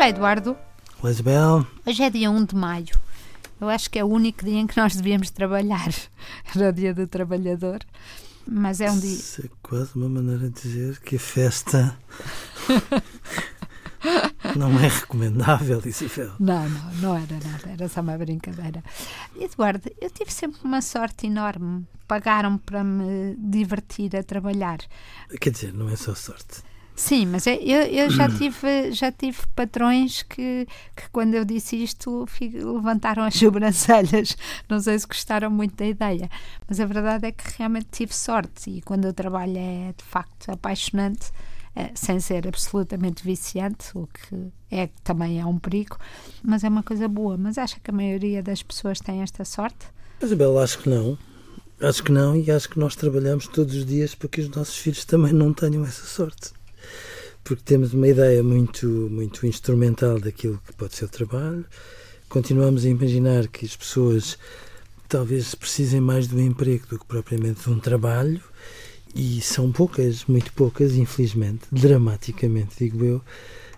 Olá, Eduardo. Olá, Isabel. Hoje é dia 1 de maio. Eu acho que é o único dia em que nós devíamos trabalhar. Era o dia do trabalhador. Mas é um dia. Isso é quase uma maneira de dizer que a festa não é recomendável, Isabel. Não, não, não era nada, era só uma brincadeira. Eduardo, eu tive sempre uma sorte enorme. Pagaram para me divertir a trabalhar. Quer dizer, não é só sorte. Sim, mas eu, eu já, tive, já tive patrões que, que, quando eu disse isto, levantaram as sobrancelhas. Não sei se gostaram muito da ideia. Mas a verdade é que realmente tive sorte. E quando eu trabalho é de facto apaixonante, eh, sem ser absolutamente viciante, o que é, também é um perigo. Mas é uma coisa boa. Mas acho que a maioria das pessoas tem esta sorte? Isabel, acho que não. Acho que não, e acho que nós trabalhamos todos os dias para que os nossos filhos também não tenham essa sorte porque temos uma ideia muito, muito instrumental daquilo que pode ser o trabalho. Continuamos a imaginar que as pessoas talvez precisem mais do emprego do que propriamente de um trabalho, e são poucas, muito poucas, infelizmente, dramaticamente, digo eu,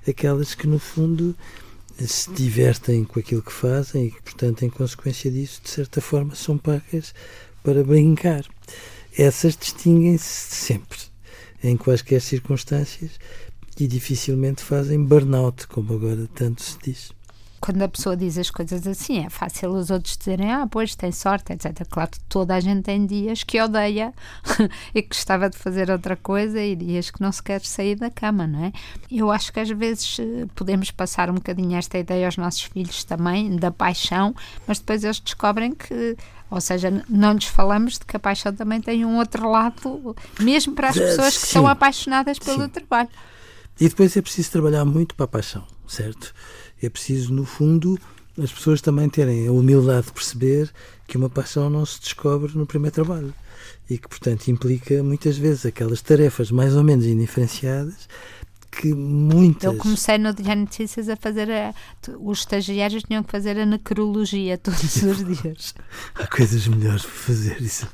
aquelas que no fundo se divertem com aquilo que fazem e que, portanto, em consequência disso, de certa forma, são pagas para brincar. Essas distinguem-se sempre, em quaisquer circunstâncias, e dificilmente fazem burnout, como agora tanto se diz. Quando a pessoa diz as coisas assim, é fácil os outros dizerem, ah, pois tem sorte, etc. Claro que toda a gente tem dias que odeia e que gostava de fazer outra coisa e dias que não se quer sair da cama, não é? Eu acho que às vezes eh, podemos passar um bocadinho esta ideia aos nossos filhos também, da paixão, mas depois eles descobrem que ou seja, não lhes falamos de que a paixão também tem um outro lado, mesmo para as pessoas que são apaixonadas pelo Sim. trabalho. E depois é preciso trabalhar muito para a paixão, certo? É preciso, no fundo, as pessoas também terem a humildade de perceber que uma paixão não se descobre no primeiro trabalho e que, portanto, implica muitas vezes aquelas tarefas mais ou menos indiferenciadas que muitas. Eu comecei no Dia Notícias a fazer. A, os estagiários tinham que fazer a necrologia todos os dias. Há coisas melhores para fazer isso.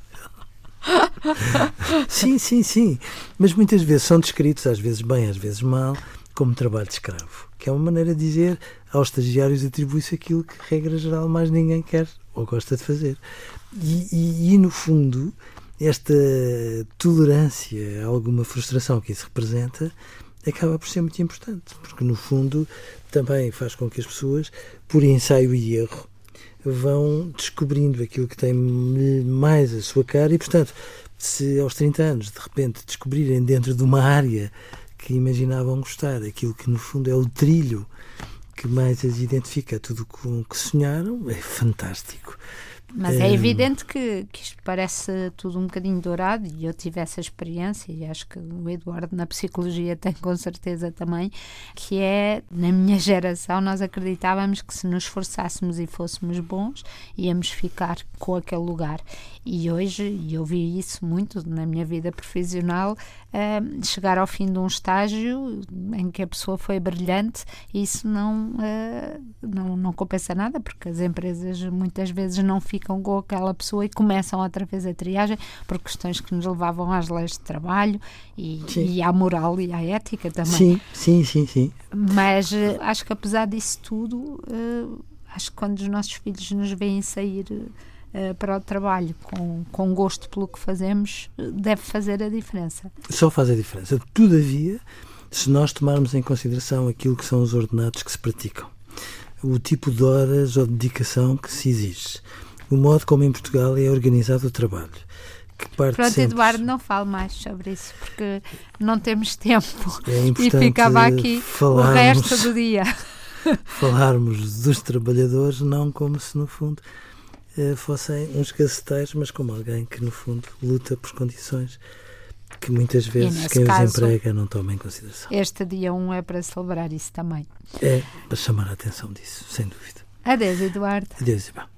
sim, sim, sim. Mas muitas vezes são descritos, às vezes bem, às vezes mal, como trabalho de escravo. Que é uma maneira de dizer aos estagiários atribui-se aquilo que, regra geral, mais ninguém quer ou gosta de fazer. E, e, e, no fundo, esta tolerância a alguma frustração que isso representa acaba por ser muito importante, porque no fundo também faz com que as pessoas, por ensaio e erro, vão descobrindo aquilo que tem mais a sua cara e, portanto, se aos 30 anos de repente descobrirem dentro de uma área que imaginavam gostar, aquilo que no fundo é o trilho que mais as identifica, tudo com que sonharam, é fantástico. Mas é, é evidente que, que isto parece tudo um bocadinho dourado e eu tive essa experiência e acho que o Eduardo na psicologia tem com certeza também, que é, na minha geração, nós acreditávamos que se nos esforçássemos e fôssemos bons, íamos ficar com aquele lugar. E hoje, e eu vi isso muito na minha vida profissional, uh, chegar ao fim de um estágio em que a pessoa foi brilhante, isso não, uh, não, não compensa nada, porque as empresas muitas vezes não ficam com aquela pessoa e começam outra vez a triagem por questões que nos levavam às leis de trabalho e, e à moral e à ética também. Sim, sim, sim, sim. Mas uh, acho que apesar disso tudo, acho que quando os nossos filhos nos veem sair uh, para o trabalho com, com gosto pelo que fazemos deve fazer a diferença. Só faz a diferença. Todavia, se nós tomarmos em consideração aquilo que são os ordenados que se praticam, o tipo de horas ou dedicação que se exige, o modo como em Portugal é organizado o trabalho. Que parte Pronto, sempre... Eduardo, não fale mais sobre isso, porque não temos tempo é e ficava aqui falarmos, o resto do dia. falarmos dos trabalhadores não como se, no fundo, eh, fossem uns caceteiros, mas como alguém que, no fundo, luta por condições que muitas vezes quem caso, os emprega não toma em consideração. Este dia 1 um é para celebrar isso também. É para chamar a atenção disso, sem dúvida. Adeus, Eduardo. Adeus, Ivan.